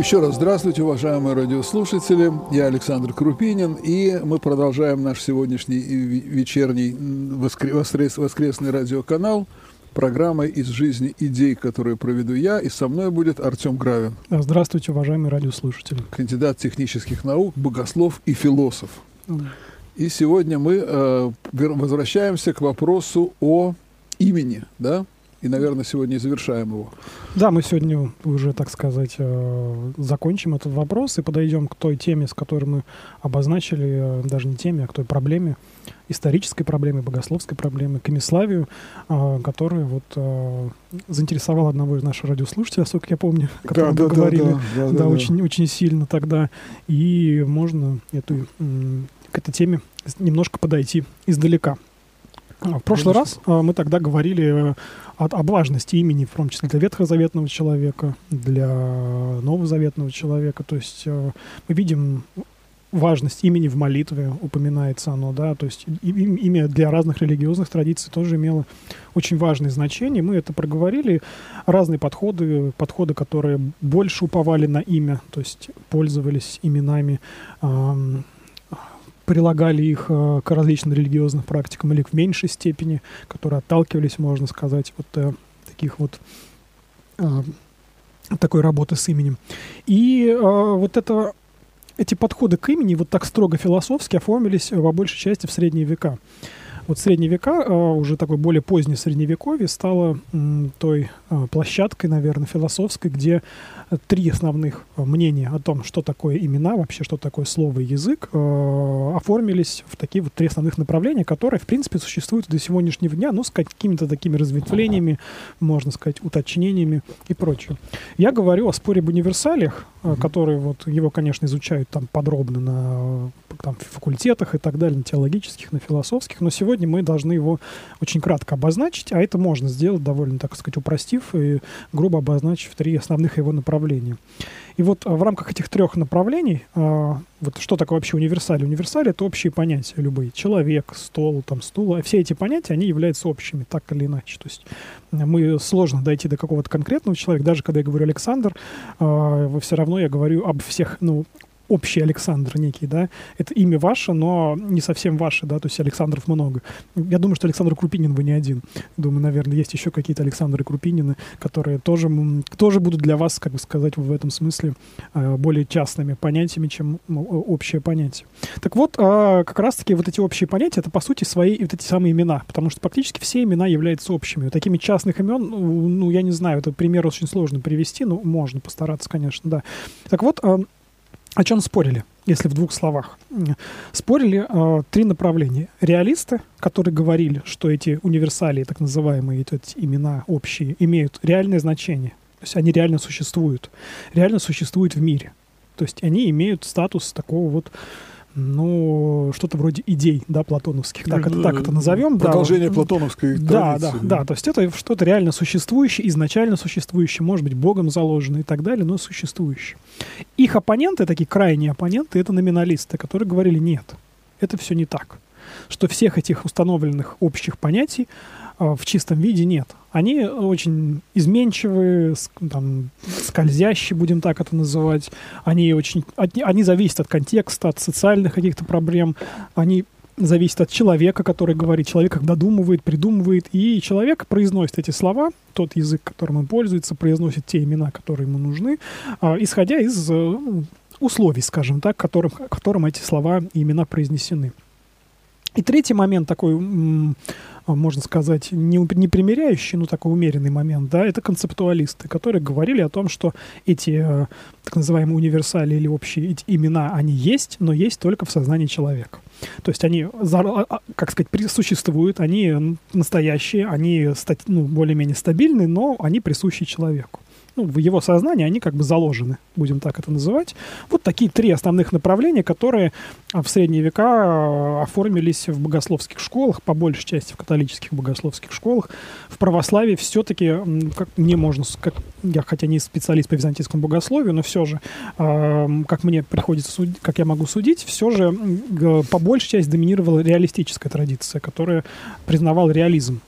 Еще раз здравствуйте, уважаемые радиослушатели. Я Александр Крупинин, и мы продолжаем наш сегодняшний вечерний воскрес, воскресный радиоканал программой из жизни идей, которую проведу я, и со мной будет Артем Гравин. Здравствуйте, уважаемые радиослушатели. Кандидат технических наук, богослов и философ. И сегодня мы э, возвращаемся к вопросу о имени, да? И, наверное, сегодня и завершаем его. Да, мы сегодня уже, так сказать, э, закончим этот вопрос и подойдем к той теме, с которой мы обозначили, э, даже не теме, а к той проблеме, исторической проблеме, богословской проблеме, к Имиславию, э, которая вот заинтересовала одного из наших радиослушателей, насколько я помню, который да, да, говорили, да, да, да, да, да, очень, очень сильно тогда. И можно эту, к этой теме немножко подойти издалека. В прошлый раз мы тогда говорили от, об важности имени, в том числе для ветхозаветного человека, для новозаветного человека. То есть э, мы видим важность имени в молитве, упоминается оно, да, то есть имя для разных религиозных традиций тоже имело очень важное значение. Мы это проговорили. Разные подходы, подходы, которые больше уповали на имя, то есть пользовались именами, эм, прилагали их э, к различным религиозным практикам или в меньшей степени, которые отталкивались, можно сказать, от э, таких вот э, такой работы с именем. И вот это, эти подходы к имени вот так строго философски оформились во большей части в средние века. Вот средние века, уже такой более позднее средневековье, стало той площадкой, наверное, философской, где три основных э, мнения о том, что такое имена, вообще что такое слово и язык, э, оформились в такие вот три основных направления, которые, в принципе, существуют до сегодняшнего дня, ну, с какими-то такими разветвлениями, можно сказать, уточнениями и прочее. Я говорю о споре об универсалиях, э, которые вот его, конечно, изучают там подробно на там, факультетах и так далее, на теологических, на философских, но сегодня мы должны его очень кратко обозначить, а это можно сделать довольно, так сказать, упростив и грубо обозначив три основных его направления. И вот а, в рамках этих трех направлений, а, вот что такое вообще универсаль? Универсаль — это общие понятия любые. Человек, стол, там, стул. А все эти понятия, они являются общими, так или иначе. То есть мы сложно дойти до какого-то конкретного человека. Даже когда я говорю Александр, а, все равно я говорю об всех, ну, общий Александр некий, да, это имя ваше, но не совсем ваше, да, то есть Александров много. Я думаю, что Александр Крупинин вы не один. Думаю, наверное, есть еще какие-то Александры Крупинины, которые тоже, тоже будут для вас, как бы сказать, в этом смысле э, более частными понятиями, чем общее понятие. Так вот, а, как раз-таки вот эти общие понятия, это, по сути, свои вот эти самые имена, потому что практически все имена являются общими. Такими частных имен, ну, ну я не знаю, это пример очень сложно привести, но можно постараться, конечно, да. Так вот, а, о чем спорили, если в двух словах? Спорили э, три направления. Реалисты, которые говорили, что эти универсалии, так называемые, эти имена общие, имеют реальное значение. То есть они реально существуют. Реально существуют в мире. То есть они имеют статус такого вот ну, что-то вроде идей, да, платоновских, так, это, так это назовем. Продолжение да. платоновской да, традиции. Да, да, то есть это что-то реально существующее, изначально существующее, может быть, Богом заложено и так далее, но существующее. Их оппоненты, такие крайние оппоненты, это номиналисты, которые говорили, нет, это все не так. Что всех этих установленных общих понятий в чистом виде нет. Они очень изменчивые, там, скользящие, будем так это называть. Они очень, они, зависят от контекста, от социальных каких-то проблем. Они зависят от человека, который говорит. Человек как додумывает, придумывает, и человек произносит эти слова, тот язык, которым он пользуется, произносит те имена, которые ему нужны, а, исходя из э, условий, скажем так, которым, которым эти слова и имена произнесены. И третий момент такой а, можно сказать, не, примеряющий, но такой умеренный момент, да, это концептуалисты, которые говорили о том, что эти э, так называемые универсали или общие эти имена, они есть, но есть только в сознании человека. То есть они, а, а, как сказать, существуют, они настоящие, они ну, более-менее стабильны, но они присущи человеку. Ну, в его сознании они как бы заложены, будем так это называть. Вот такие три основных направления, которые в средние века э, оформились в богословских школах, по большей части в католических богословских школах. В православии все-таки, как мне можно, как, я хотя не специалист по византийскому богословию, но все же, э, как мне приходится судить, как я могу судить, все же по большей части доминировала реалистическая традиция, которая признавала реализм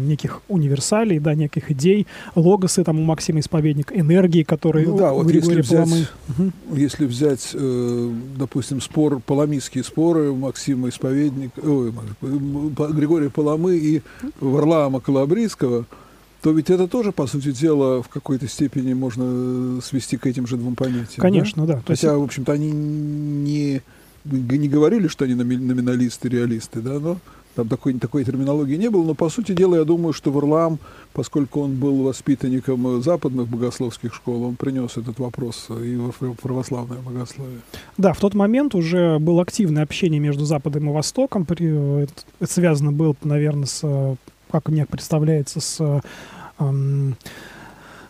неких универсалей, да, неких идей, логосы, там у Максима Исповедник, энергии, которые ну, да, вот если взять, Угу. если взять, э, допустим, спор, паламистские споры Максима Исповедник, ой, Григория Паламы и Варлаама Калабрийского, то ведь это тоже, по сути дела, в какой-то степени можно свести к этим же двум понятиям. Конечно, да. да. Хотя, есть... в общем-то, они не, не говорили, что они номиналисты, реалисты, да, но там такой, такой терминологии не было, но, по сути дела, я думаю, что Варлам, поскольку он был воспитанником западных богословских школ, он принес этот вопрос и в православное богословие. Да, в тот момент уже было активное общение между Западом и Востоком. Это связано было, наверное, с, как мне представляется, с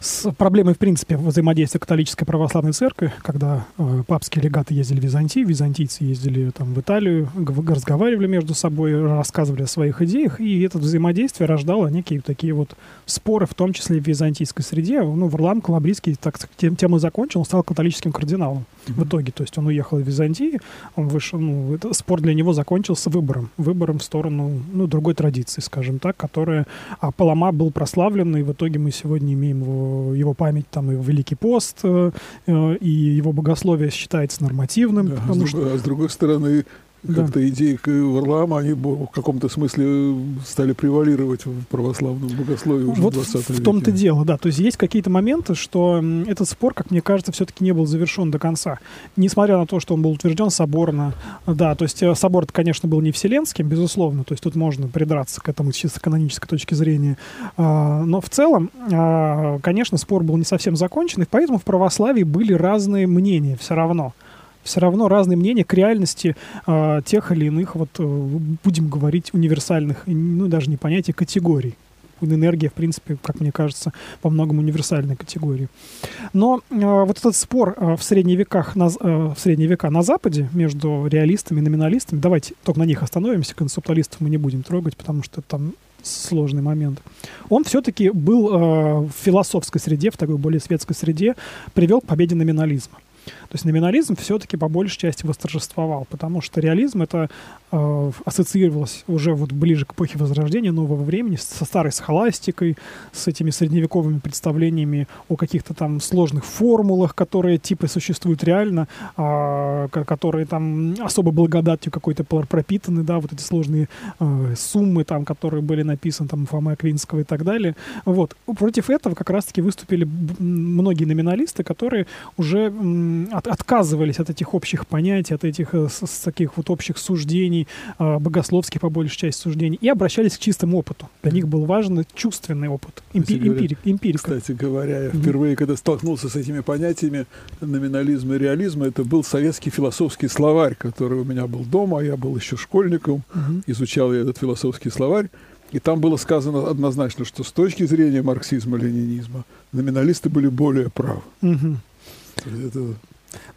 с проблемой, в принципе, взаимодействия католической православной церкви, когда э, папские легаты ездили в Византию, византийцы ездили там, в Италию, разговаривали между собой, рассказывали о своих идеях, и это взаимодействие рождало некие такие вот споры, в том числе в византийской среде. Ну, Варлам Калабрийский так, тем, тем и закончил, он стал католическим кардиналом mm-hmm. в итоге. То есть он уехал в Византию, он вышел, ну, это, спор для него закончился выбором, выбором в сторону, ну, другой традиции, скажем так, которая... А Палама был прославлен, и в итоге мы сегодня имеем его его память, там и Великий пост, э, э, и его богословие считается нормативным. Да, потому с, что... а с другой стороны, как-то да. идеи Варлаама, они в каком-то смысле стали превалировать в православном богословии уже вот в 20 веке. В том-то дело, да. То есть есть какие-то моменты, что этот спор, как мне кажется, все-таки не был завершен до конца. Несмотря на то, что он был утвержден соборно. Да, то есть э, собор, конечно, был не вселенским, безусловно. То есть тут можно придраться к этому чисто канонической точки зрения. А, но в целом, а, конечно, спор был не совсем закончен, и поэтому в православии были разные мнения все равно все равно разные мнения к реальности э, тех или иных, вот э, будем говорить, универсальных, ну даже не понятия, категорий. Энергия, в принципе, как мне кажется, по многому универсальной категории. Но э, вот этот спор э, в, средние веках на, э, в средние века на Западе между реалистами и номиналистами, давайте только на них остановимся, концептуалистов мы не будем трогать, потому что там сложный момент. Он все-таки был э, в философской среде, в такой более светской среде, привел к победе номинализма. То есть номинализм все-таки по большей части восторжествовал, потому что реализм это э, ассоциировалось уже вот ближе к эпохе Возрождения, нового времени, со старой схоластикой, с этими средневековыми представлениями о каких-то там сложных формулах, которые типа существуют реально, э, которые там особо благодатью какой-то пропитаны, да, вот эти сложные э, суммы там, которые были написаны там Фомы Аквинского и так далее. Вот. Против этого как раз-таки выступили многие номиналисты, которые уже от, отказывались от этих общих понятий, от этих э, с, с таких вот общих суждений, э, богословских по большей части суждений, и обращались к чистому опыту. Для них был важен чувственный опыт, эмпи, говоря, эмпирик, эмпирика. Кстати говоря, я впервые, когда столкнулся с этими понятиями номинализма и реализма, это был советский философский словарь, который у меня был дома, я был еще школьником, mm-hmm. изучал я этот философский словарь. И там было сказано однозначно, что с точки зрения марксизма-ленинизма номиналисты были более правы. Угу. Это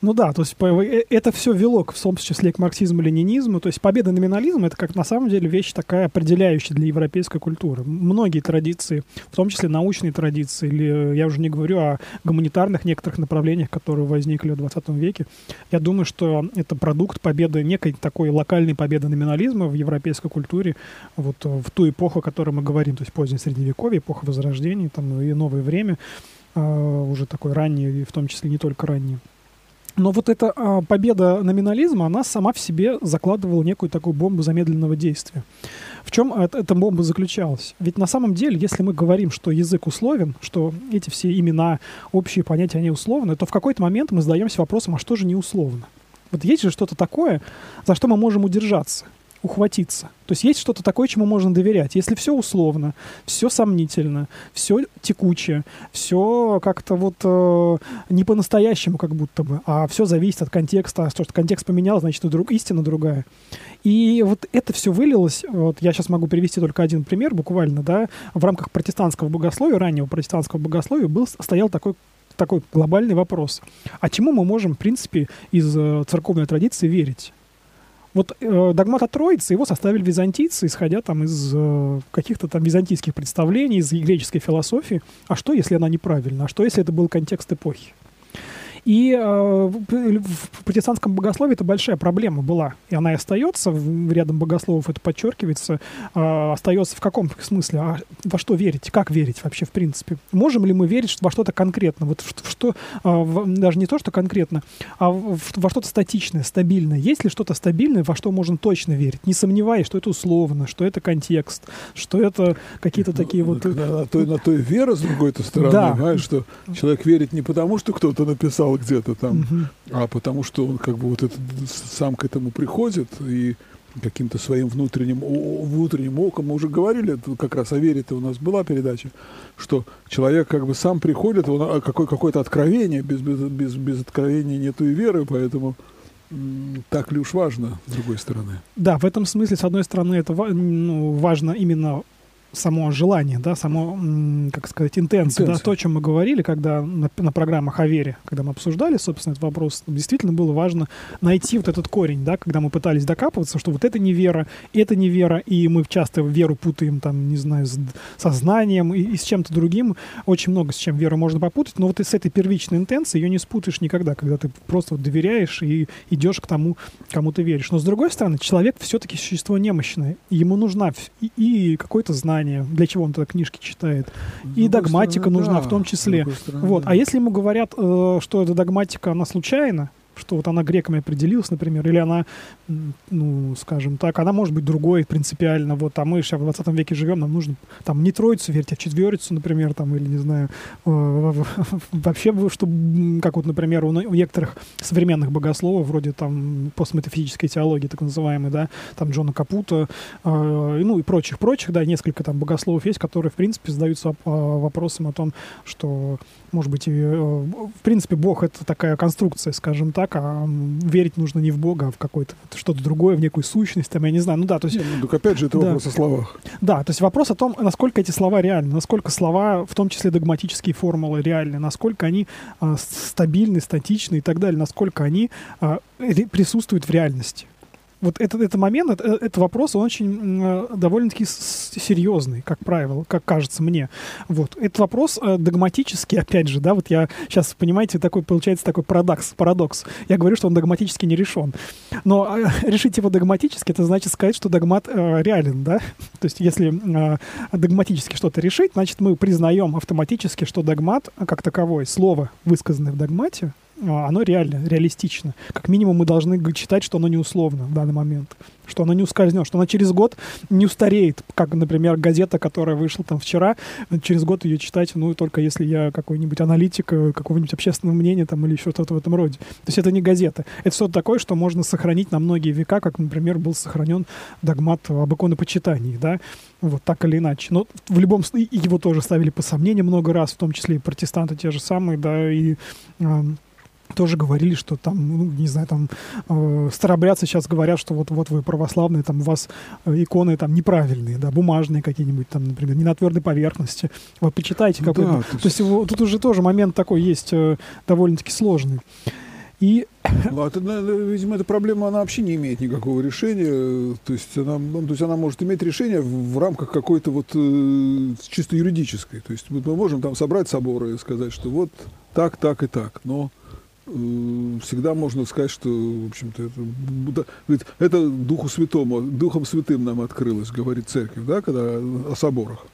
ну да, то есть э, это все вело, в том числе, к марксизму-ленинизму. То есть победа номинализма — это как на самом деле вещь такая определяющая для европейской культуры. Многие традиции, в том числе научные традиции, или э, я уже не говорю о гуманитарных некоторых направлениях, которые возникли в 20 веке, я думаю, что это продукт победы, некой такой локальной победы номинализма в европейской культуре вот э, в ту эпоху, о которой мы говорим, то есть позднее Средневековье, эпоха Возрождения там, и новое время, уже такой ранний, и в том числе не только ранний. Но вот эта а, победа номинализма, она сама в себе закладывала некую такую бомбу замедленного действия. В чем эта бомба заключалась? Ведь на самом деле, если мы говорим, что язык условен, что эти все имена, общие понятия, они условны, то в какой-то момент мы задаемся вопросом, а что же не условно? Вот есть же что-то такое, за что мы можем удержаться. Ухватиться. То есть есть что-то такое, чему можно доверять. Если все условно, все сомнительно, все текучее, все как-то вот э, не по-настоящему как будто бы, а все зависит от контекста, а что контекст поменял, значит, и друг, истина другая. И вот это все вылилось, вот я сейчас могу привести только один пример буквально, да, в рамках протестантского богословия, раннего протестантского богословия был, стоял такой такой глобальный вопрос. А чему мы можем, в принципе, из э, церковной традиции верить? Вот э, догмат о Троице его составили византийцы, исходя там из э, каких-то там византийских представлений, из греческой философии. А что, если она неправильна? А что, если это был контекст эпохи? И э, в протестантском богословии это большая проблема была. И она и остается, в, рядом богословов это подчеркивается, э, остается в каком смысле? А во что верить? Как верить вообще в принципе? Можем ли мы верить во что-то конкретно? Вот в, что, э, в, даже не то, что конкретно, а в, во что-то статичное, стабильное. Есть ли что-то стабильное, во что можно точно верить? Не сомневаясь, что это условно, что это контекст, что это какие-то ну, такие вот... На, на, той, на той вера, с другой стороны, да. понимаешь, что человек верит не потому, что кто-то написал написал где-то там, угу. а потому что он как бы вот это, сам к этому приходит и каким-то своим внутренним, внутренним оком, мы уже говорили, как раз о вере-то у нас была передача, что человек как бы сам приходит, он, а, какое, какое-то откровение, без, без, без, без откровения нету и веры, поэтому так ли уж важно, с другой стороны? Да, в этом смысле, с одной стороны, это ну, важно именно само желание, да, само, как сказать, интенция, да, то, о чем мы говорили, когда на, на программах о вере, когда мы обсуждали, собственно, этот вопрос, действительно было важно найти вот этот корень, да, когда мы пытались докапываться, что вот это не вера, это не вера, и мы часто веру путаем, там, не знаю, с сознанием и, и с чем-то другим. Очень много с чем веру можно попутать, но вот и с этой первичной интенцией ее не спутаешь никогда, когда ты просто вот доверяешь и идешь к тому, кому ты веришь. Но с другой стороны, человек все-таки существо немощное, ему нужна и, и какое-то знание, знания, для чего он тогда книжки читает. И догматика стороны, нужна да, в том числе. Стороны, вот. Да. А если ему говорят, э, что эта догматика, она случайна, что вот она греками определилась, например, или она, ну, скажем так, она может быть другой принципиально, вот, а мы сейчас в 20 веке живем, нам нужно там не троицу верить, а четверицу, например, там, или, не знаю, э, вообще, чтобы, как вот, например, у некоторых современных богословов, вроде там постметафизической теологии, так называемой, да, там Джона Капута, э, ну, и прочих-прочих, да, несколько там богословов есть, которые, в принципе, задаются вопросом о том, что, может быть, э, в принципе, Бог — это такая конструкция, скажем так, а верить нужно не в Бога, а в какое-то что-то другое, в некую сущность, там, я не знаю, ну да, то есть... Ну, так опять же, это да. вопрос о словах. Да, то есть вопрос о том, насколько эти слова реальны, насколько слова, в том числе догматические формулы реальны, насколько они а, стабильны, статичны и так далее, насколько они а, присутствуют в реальности вот этот, этот момент, это, это вопрос, он очень э, довольно-таки серьезный, как правило, как кажется мне. Вот. Этот вопрос э, догматический, опять же, да, вот я сейчас, понимаете, такой, получается такой парадокс, парадокс. Я говорю, что он догматически не решен. Но э, решить его догматически, это значит сказать, что догмат э, реален, да? То есть если э, догматически что-то решить, значит, мы признаем автоматически, что догмат как таковой, слово, высказанное в догмате, оно реально, реалистично. Как минимум мы должны читать, что оно не условно в данный момент. Что оно не ускользнет, что оно через год не устареет. Как, например, газета, которая вышла там вчера, через год ее читать, ну, только если я какой-нибудь аналитик э, какого-нибудь общественного мнения там или что-то в этом роде. То есть это не газета. Это что-то такое, что можно сохранить на многие века, как, например, был сохранен догмат об иконопочитании, да, вот так или иначе. Но в любом случае его тоже ставили по сомнению много раз, в том числе и протестанты те же самые, да, и тоже говорили, что там, ну, не знаю, там э, старобрядцы сейчас говорят, что вот, вот вы православные, там у вас э, иконы там неправильные, да, бумажные какие-нибудь там, например, не на твердой поверхности. Вы почитайте какой-то. Да, то, то есть его, тут уже тоже момент такой есть э, довольно-таки сложный. И ну, это, видимо, эта проблема, она вообще не имеет никакого решения. То есть она, ну, то есть она может иметь решение в, в рамках какой-то вот э, чисто юридической. То есть мы, можем там собрать соборы и сказать, что вот так, так и так. Но всегда можно сказать, что, в общем-то, это, это Духу Святому, Духом Святым нам открылось, говорит Церковь, да, когда о соборах.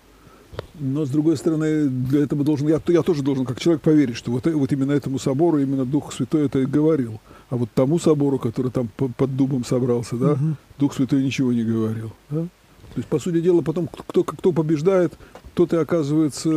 Но, с другой стороны, для этого должен, я, я тоже должен, как человек, поверить, что вот, вот именно этому собору, именно Дух Святой это и говорил. А вот тому собору, который там под дубом собрался, да, угу. Дух Святой ничего не говорил. Да? То есть, по сути дела, потом кто, кто побеждает, тот и оказывается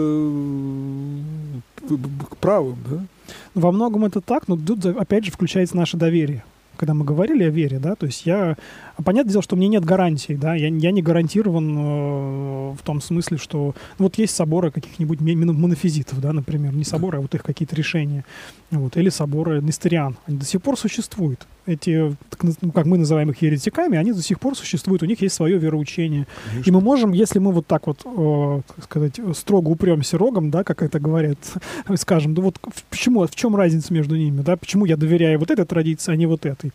правым, да? Во многом это так, но тут опять же включается наше доверие когда мы говорили о вере, да, то есть я, понятное дело, что меня нет гарантий, да, я, я не гарантирован э, в том смысле, что ну, вот есть соборы каких-нибудь монофизитов, да, например, не соборы, а вот их какие-то решения, вот, или соборы нестериан, они до сих пор существуют. Эти, ну, как мы называем их еретиками, они до сих пор существуют, у них есть свое вероучение. Конечно. И мы можем, если мы вот так вот, э, как сказать, строго упремся рогом, да, как это говорят, скажем, да вот почему, в чем разница между ними, да, почему я доверяю вот этой традиции, а не вот этой.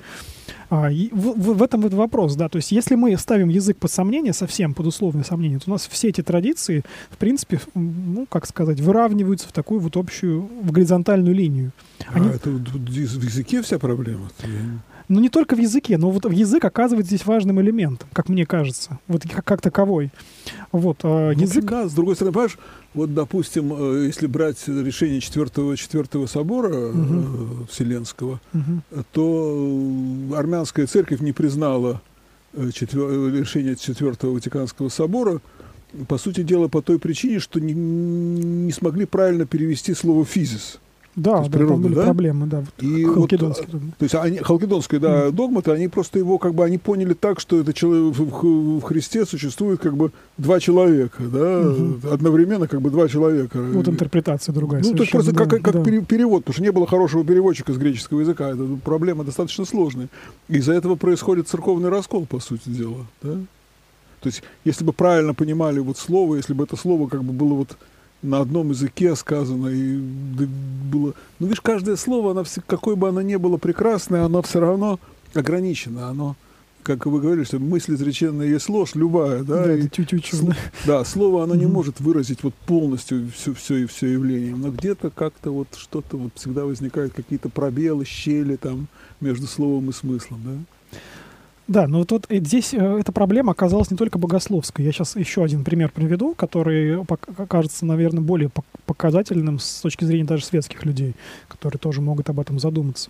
А, и в, в, в этом вот вопрос, да, то есть если мы ставим язык под сомнение, совсем под условное сомнение, то у нас все эти традиции, в принципе, ну, как сказать, выравниваются в такую вот общую, в горизонтальную линию. А Они... А это в языке вся проблема? Ну, не только в языке, но вот язык оказывается здесь важным элементом, как мне кажется, вот как, как таковой. Вот, а, ну, язык... Да, с другой стороны, понимаешь, вот, допустим, э, если брать решение Четвертого, Четвертого собора угу. Вселенского, угу. то армянская церковь не признала э, четвер... решение Четвертого Ватиканского собора, по сути дела, по той причине, что не, не смогли правильно перевести слово «физис». Да, да природы, там были да? проблемы, да. Вот и халкидонские вот, То есть они, халкидонские, да, mm. догматы, они просто его как бы, они поняли так, что это человек, в, в Христе существует как бы два человека, да, mm-hmm. одновременно как бы два человека. Вот интерпретация другая. Ну, то есть просто да, как, как да. перевод, потому что не было хорошего переводчика с греческого языка, это проблема достаточно сложная. Из-за этого происходит церковный раскол, по сути дела, да. То есть, если бы правильно понимали вот слово, если бы это слово как бы было вот на одном языке сказано, и было... Ну, видишь, каждое слово, оно, какое бы оно ни было прекрасное, оно все равно ограничено, оно как вы говорили, что мысль изреченная есть ложь, любая, да, да, и, сл- да слово оно mm-hmm. не может выразить вот полностью все, все и все явление, но где-то как-то вот что-то вот всегда возникают какие-то пробелы, щели там между словом и смыслом, да. Да, но вот, вот здесь э, эта проблема оказалась не только богословской. Я сейчас еще один пример приведу, который кажется, наверное, более показательным с точки зрения даже светских людей, которые тоже могут об этом задуматься.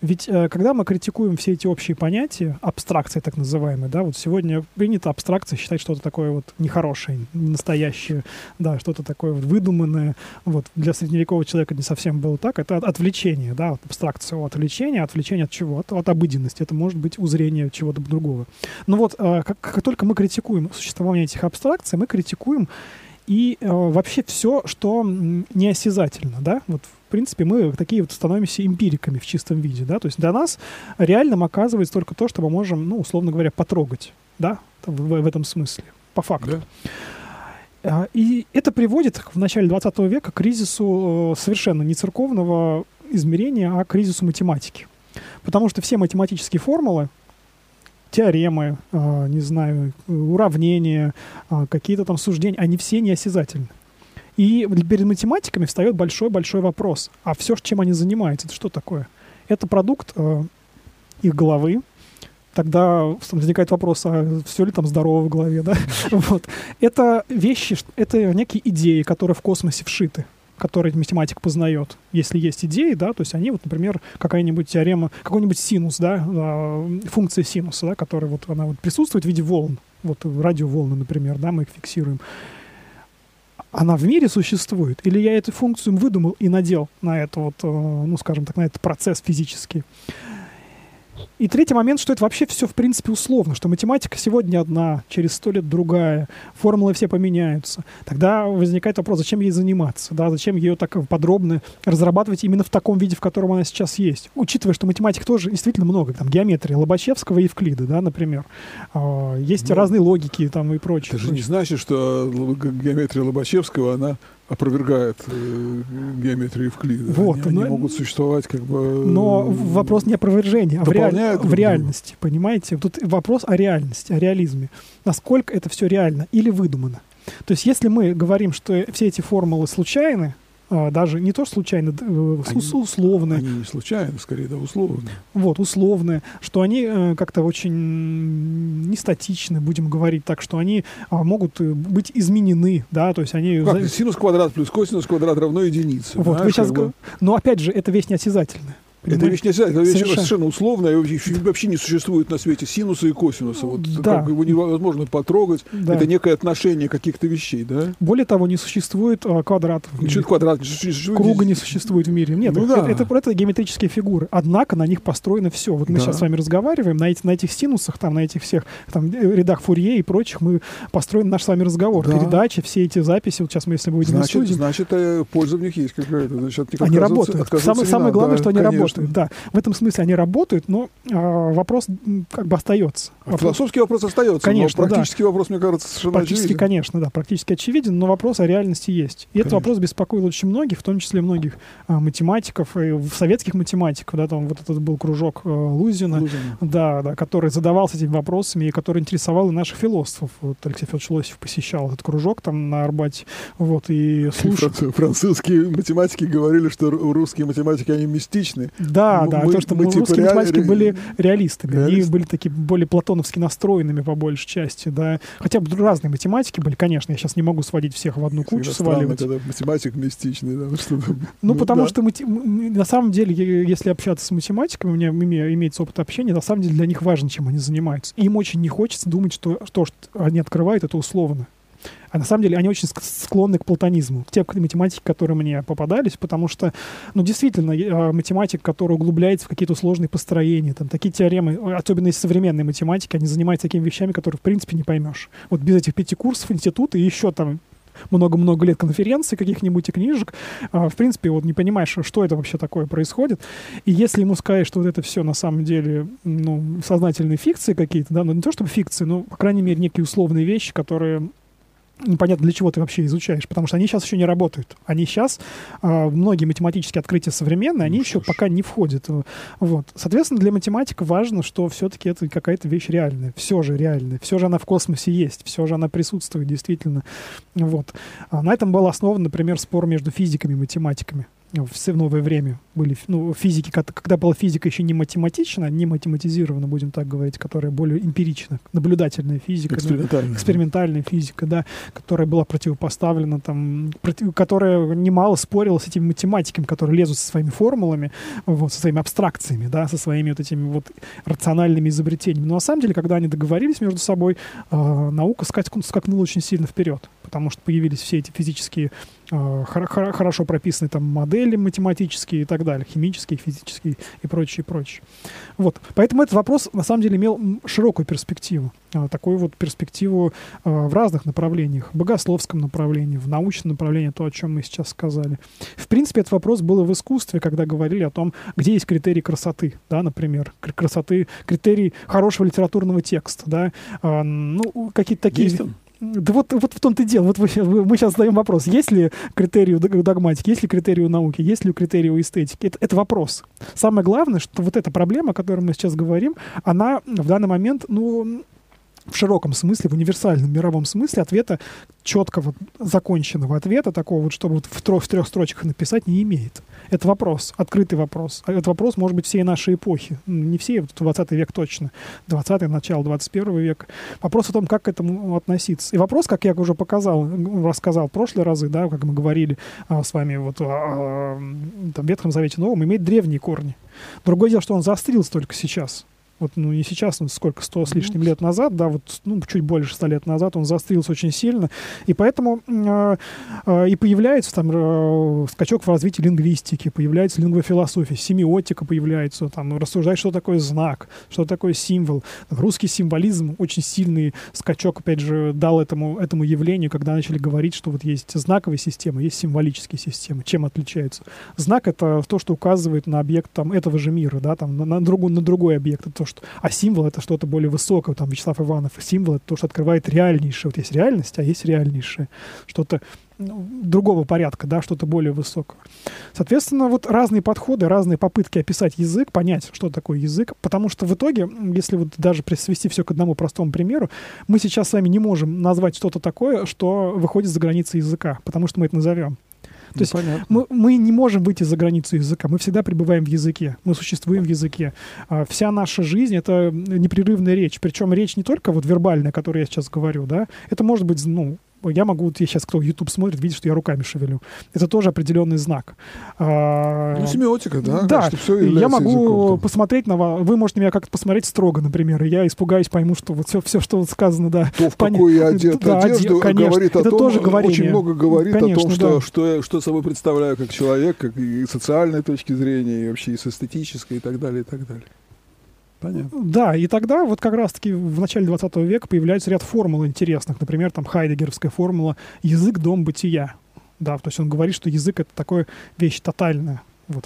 Ведь э, когда мы критикуем все эти общие понятия, абстракции так называемые, да, вот сегодня принято абстракция считать что-то такое вот нехорошее, не настоящее, да, что-то такое выдуманное. Вот для средневекового человека не совсем было так. Это отвлечение, да, вот абстракция от отвлечения, отвлечение от чего? От, от обыденности. Это может быть узрение чего-то чего-то другого. Но вот э, как, как только мы критикуем существование этих абстракций, мы критикуем и э, вообще все, что неосязательно, да, вот в принципе мы такие вот становимся эмпириками в чистом виде, да, то есть для нас реальным оказывается только то, что мы можем, ну, условно говоря, потрогать, да, в, в этом смысле, по факту. Да. Э, и это приводит в начале 20 века к кризису э, совершенно не церковного измерения, а к кризису математики. Потому что все математические формулы, теоремы, э, не знаю, уравнения, э, какие-то там суждения, они все неосязательны. И перед математиками встает большой-большой вопрос. А все, чем они занимаются, это что такое? Это продукт э, их головы. Тогда возникает вопрос, а все ли там здорово в голове, да? вот. Это вещи, это некие идеи, которые в космосе вшиты который математик познает, если есть идеи, да, то есть они вот, например, какая-нибудь теорема, какой-нибудь синус, да, а, функция синуса, да, которая вот она вот присутствует в виде волн, вот радиоволны, например, да, мы их фиксируем. Она в мире существует? Или я эту функцию выдумал и надел на это вот, э, ну, скажем так, на этот процесс физический? И третий момент, что это вообще все, в принципе, условно, что математика сегодня одна, через сто лет другая, формулы все поменяются. Тогда возникает вопрос, зачем ей заниматься, да, зачем ее так подробно разрабатывать именно в таком виде, в котором она сейчас есть. Учитывая, что математик тоже действительно много, там, геометрия Лобачевского и Евклида, да, например. А, есть ну, разные логики там и прочее. Это же не значит, что геометрия Лобачевского, она опровергает э, геометрию Евклида. Вот, они, но, они могут существовать как бы... Но вопрос не опровержения, а в, реаль... в реальности, понимаете? Тут вопрос о реальности, о реализме. Насколько это все реально или выдумано. То есть если мы говорим, что все эти формулы случайны, даже не то случайно, э, они, условные. Они не случайно, скорее, да, условные. Вот, условные, что они э, как-то очень не статичны, будем говорить так, что они а, могут э, быть изменены, да, то есть они... Как, синус квадрат плюс косинус квадрат равно единице. Вот, вы сейчас... Бы... Но опять же, это вещь неосязательная. Это вещь не это вещь совершенно, совершенно условная, вообще не существует на свете синуса и косинуса. Вот да. как его невозможно потрогать. Да. Это некое отношение каких-то вещей, да? Более того, не существует а, квадратов. Что квадрат? Круга не существует в мире. Нет, ну, это, да. это, это, это геометрические фигуры. Однако на них построено все. Вот мы да. сейчас с вами разговариваем, на, эти, на этих синусах, там, на этих всех там, рядах Фурье и прочих мы построен наш с вами разговор. Да. Передачи, все эти записи. Вот сейчас мы, если мы выйдем значит, студии... Значит, э, польза в них есть какая-то. Значит, они работают. Самое, самое главное, да, что они конечно. работают. Да, в этом смысле они работают, но а, вопрос как бы остается. Вопрос... Философский вопрос остается, конечно, но практический да. вопрос, мне кажется, совершенно Практически, очевиден. конечно, да, практически очевиден, но вопрос о реальности есть. И конечно. этот вопрос беспокоил очень многих, в том числе многих а, математиков, и советских математиков, да, там вот этот был кружок а, Лузина, Лузина, Да, да, который задавался этими вопросами и который интересовал и наших философов. Вот Алексей Федорович Лосев посещал этот кружок там на Арбате, вот, и слушал. Французские математики говорили, что русские математики, они мистичны. Да, мы, да, мы, то, что мы, мы типа русские реаль... математики были реалистами, Реалист? они были такие более платоновски настроенными по большей части, да. Хотя бы разные математики были, конечно, я сейчас не могу сводить всех в одну кучу, Всегда сваливать. Странно, когда математик мистичный, да, что Ну, ну потому да. что мы, на самом деле, если общаться с математиками, у меня имеется опыт общения, на самом деле для них важно, чем они занимаются. им очень не хочется думать, что то, что они открывают, это условно. А на самом деле они очень склонны к платонизму, те математики, которые мне попадались, потому что, ну, действительно, а, математик, который углубляется в какие-то сложные построения, там, такие теоремы, особенно из современной математики, они занимаются такими вещами, которые, в принципе, не поймешь. Вот без этих пяти курсов института и еще там много-много лет конференций каких-нибудь и книжек, а, в принципе, вот не понимаешь, что это вообще такое происходит. И если ему сказать, что вот это все на самом деле, ну, сознательные фикции какие-то, да, ну не то чтобы фикции, но, по крайней мере, некие условные вещи, которые непонятно для чего ты вообще изучаешь, потому что они сейчас еще не работают. Они сейчас, э, многие математические открытия современные, они ну, еще пока не входят. Вот. Соответственно, для математика важно, что все-таки это какая-то вещь реальная, все же реальная, все же она в космосе есть, все же она присутствует действительно. Вот. А на этом был основан, например, спор между физиками и математиками в новое время были ну, физики, когда была физика еще не математична, не математизирована, будем так говорить, которая более эмпирична, наблюдательная физика, экспериментальная, да, экспериментальная физика, да, которая была противопоставлена, там, против, которая немало спорила с этими математиками, которые лезут со своими формулами, вот, со своими абстракциями, да, со своими вот этими вот рациональными изобретениями. Но на самом деле, когда они договорились между собой, э, наука скакнула очень сильно вперед, потому что появились все эти физические хорошо прописанные там модели математические и так далее, химические, физические и прочее, прочее. Вот. Поэтому этот вопрос на самом деле имел широкую перспективу. Э, такую вот перспективу э, в разных направлениях. В богословском направлении, в научном направлении, то, о чем мы сейчас сказали. В принципе, этот вопрос был и в искусстве, когда говорили о том, где есть критерии красоты, да, например, красоты, критерий хорошего литературного текста, да, ну, какие-то такие... Есть он? Да вот, вот в том-то и дело. Вот мы, мы сейчас задаем вопрос. Есть ли критерий догматики, есть ли критерий науки, есть ли критерий эстетики? Это, это вопрос. Самое главное, что вот эта проблема, о которой мы сейчас говорим, она в данный момент, ну, в широком смысле, в универсальном мировом смысле ответа, четкого, законченного ответа, такого вот, чтобы вот в, трех, в трех строчках написать, не имеет. Это вопрос, открытый вопрос. А этот вопрос может быть всей нашей эпохи. Не всей, 20 век точно. 20 начало 21 века. Вопрос о том, как к этому относиться. И вопрос, как я уже показал, рассказал в прошлые разы, да, как мы говорили а, с вами вот, а, там, в Ветхом Завете Новом, имеет древние корни. Другое дело, что он заострился только сейчас вот, ну, не сейчас, ну, сколько, сто с лишним лет назад, да, вот, ну, чуть больше ста лет назад он заострился очень сильно, и поэтому э, э, и появляется там э, скачок в развитии лингвистики, появляется лингвофилософия, семиотика появляется, там, рассуждать, что такое знак, что такое символ. Русский символизм очень сильный скачок, опять же, дал этому, этому явлению, когда начали говорить, что вот есть знаковые системы, есть символические системы. Чем отличаются? Знак — это то, что указывает на объект там, этого же мира, да, там, на, на, другой, на другой объект. Это то, что... А символ — это что-то более высокое. Там Вячеслав Иванов. Символ — это то, что открывает реальнейшее. Вот есть реальность, а есть реальнейшее. Что-то ну, другого порядка, да, что-то более высокое. Соответственно, вот разные подходы, разные попытки описать язык, понять, что такое язык, потому что в итоге, если вот даже свести все к одному простому примеру, мы сейчас с вами не можем назвать что-то такое, что выходит за границы языка, потому что мы это назовем. То есть мы, мы не можем выйти за границу языка, мы всегда пребываем в языке, мы существуем в языке. А, вся наша жизнь — это непрерывная речь, причем речь не только вот вербальная, о которой я сейчас говорю, да, это может быть, ну, я могу, вот сейчас кто YouTube смотрит, видит, что я руками шевелю. Это тоже определенный знак. А, ну, семиотика, да? Да, что я могу языком, посмотреть на вас, вы можете меня как-то посмотреть строго, например, и я испугаюсь, пойму, что вот все, все что вот сказано, да. То, в какую я одет да, одежду, конечно, говорит о это том, тоже говорение. очень много говорит конечно, о том, что, да. что, что собой представляю как человек, как и социальной точки зрения, и вообще и с эстетической, и так далее, и так далее. Понятно. Да, и тогда вот как раз-таки в начале 20 века появляется ряд формул интересных. Например, там хайдегеровская формула «язык – дом бытия». Да, то есть он говорит, что язык — это такая вещь тотальная. Вот,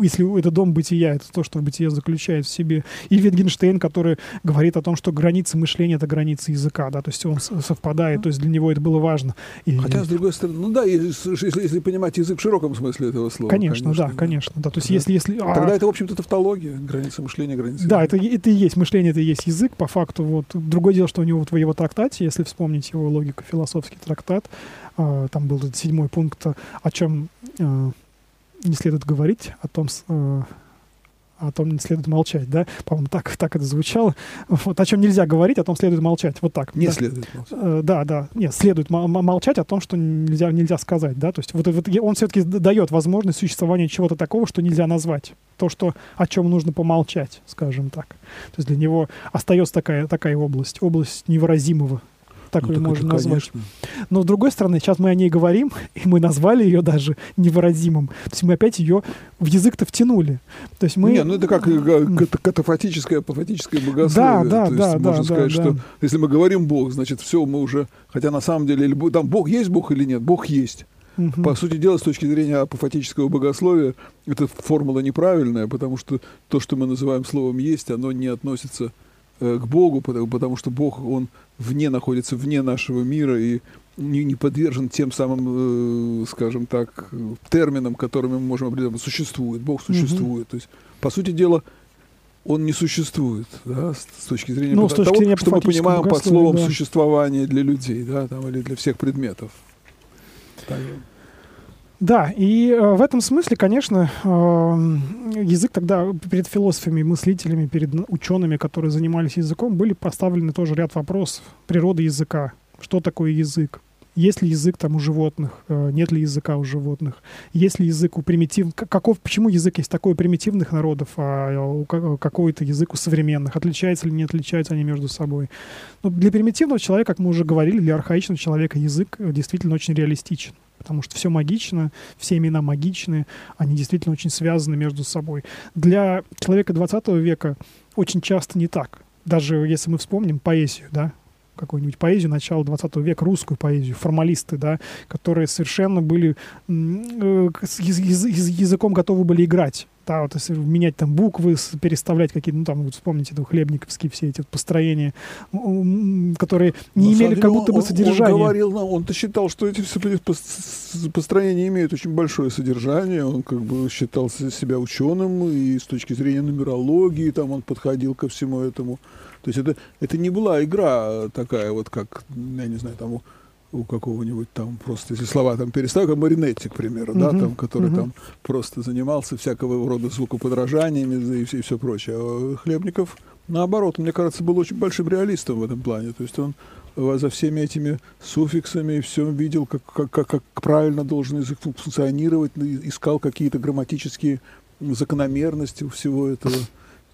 если это дом бытия, это то, что бытие заключает в себе. И Витгенштейн, который говорит о том, что границы мышления — это границы языка, да, то есть он совпадает, то есть для него это было важно. И... Хотя, с другой стороны, ну да, если, если, понимать язык в широком смысле этого слова. Конечно, конечно да, конечно, да. То есть да. если... если Тогда а... это, в общем-то, тавтология, граница мышления, граница Да, это, это и есть мышление, это и есть язык, по факту. Вот. Другое дело, что у него вот в его трактате, если вспомнить его логику, философский трактат, э, там был седьмой пункт, о чем э, не следует говорить, о том, э, о том не следует молчать, да? По-моему, так, так это звучало. Вот о чем нельзя говорить, о том следует молчать. Вот так. Не да. следует молчать. Э, да, да. Нет, следует молчать о том, что нельзя, нельзя сказать, да? То есть вот, вот он все-таки дает возможность существования чего-то такого, что нельзя назвать. То, что, о чем нужно помолчать, скажем так. То есть для него остается такая, такая область, область невыразимого так ну, ее можно это, назвать. Конечно. Но с другой стороны, сейчас мы о ней говорим, и мы назвали ее даже невыразимым. То есть мы опять ее в язык-то втянули. То есть мы... Не, ну это как катафатическое, апофатическое богословие. Да, да, То да. Есть, да, можно да, сказать, да. что если мы говорим Бог, значит, все, мы уже... Хотя на самом деле, или, там Бог есть Бог или нет? Бог есть. Угу. По сути дела, с точки зрения апофатического богословия, эта формула неправильная, потому что то, что мы называем словом «есть», оно не относится э, к Богу, потому, потому что Бог, Он вне находится, вне нашего мира и не, не подвержен тем самым, э, скажем так, терминам, которыми мы можем определить. Существует, Бог существует. Mm-hmm. То есть, по сути дела, он не существует, да, с, точки зрения ну, с точки того, зрения что мы понимаем под словом да. существование для людей, да, там, или для всех предметов. Так. Да, и э, в этом смысле, конечно, э, язык тогда перед философами, мыслителями, перед учеными, которые занимались языком, были поставлены тоже ряд вопросов природы языка. Что такое язык? Есть ли язык там у животных? Э, нет ли языка у животных? Есть ли язык у примитивных? Каков, почему язык есть такой у примитивных народов, а у какой-то язык у современных? Отличаются ли не отличаются они между собой? Но ну, для примитивного человека, как мы уже говорили, для архаичного человека язык действительно очень реалистичен потому что все магично, все имена магичны, они действительно очень связаны между собой. Для человека 20 века очень часто не так. Даже если мы вспомним поэзию, да, какую-нибудь поэзию начала 20 века, русскую поэзию, формалисты, да, которые совершенно были э, с языком готовы были играть. Да, вот если менять там буквы, переставлять какие-то, ну там, вот вспомните, ну, хлебниковские все эти построения, которые не Но имели как будто бы содержания. Он говорил, он-то считал, что эти все построения имеют очень большое содержание, он как бы считал себя ученым, и с точки зрения нумерологии там он подходил ко всему этому. То есть это, это не была игра такая вот, как, я не знаю, там у, какого-нибудь там просто, если слова там переставить, как Маринетти, к примеру, uh-huh. да, там, который uh-huh. там просто занимался всякого рода звукоподражаниями и все, и все прочее. А Хлебников, наоборот, мне кажется, был очень большим реалистом в этом плане. То есть он за всеми этими суффиксами все видел, как, как, как, как правильно должен язык функционировать, искал какие-то грамматические закономерности у всего этого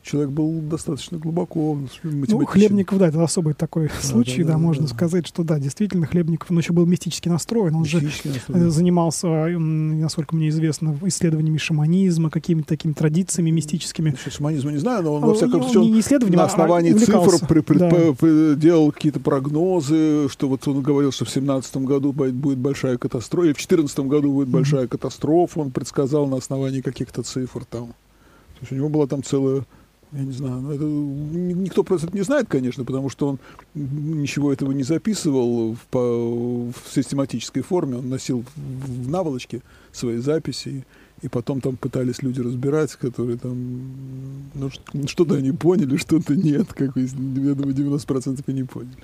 человек был достаточно глубоко Ну, Хлебников, да, это особый такой да, случай, да, да, да можно да. сказать, что да, действительно, Хлебников, он еще был мистически настроен, он же настроен. занимался, насколько мне известно, исследованиями шаманизма, какими-то такими традициями мистическими. Насчет шаманизма не знаю, но он, во всяком случае, не на а основании а цифр при, при, да. при, делал какие-то прогнозы, что вот он говорил, что в 17 году будет большая катастрофа, или в 14 году будет большая mm-hmm. катастрофа, он предсказал на основании каких-то цифр там. То есть у него была там целая я не знаю, ну, это, никто это не знает, конечно, потому что он ничего этого не записывал в, по, в систематической форме. Он носил в наволочке свои записи, и потом там пытались люди разбирать, которые там, ну, что-то они поняли, что-то нет, как я думаю, 90% и не поняли.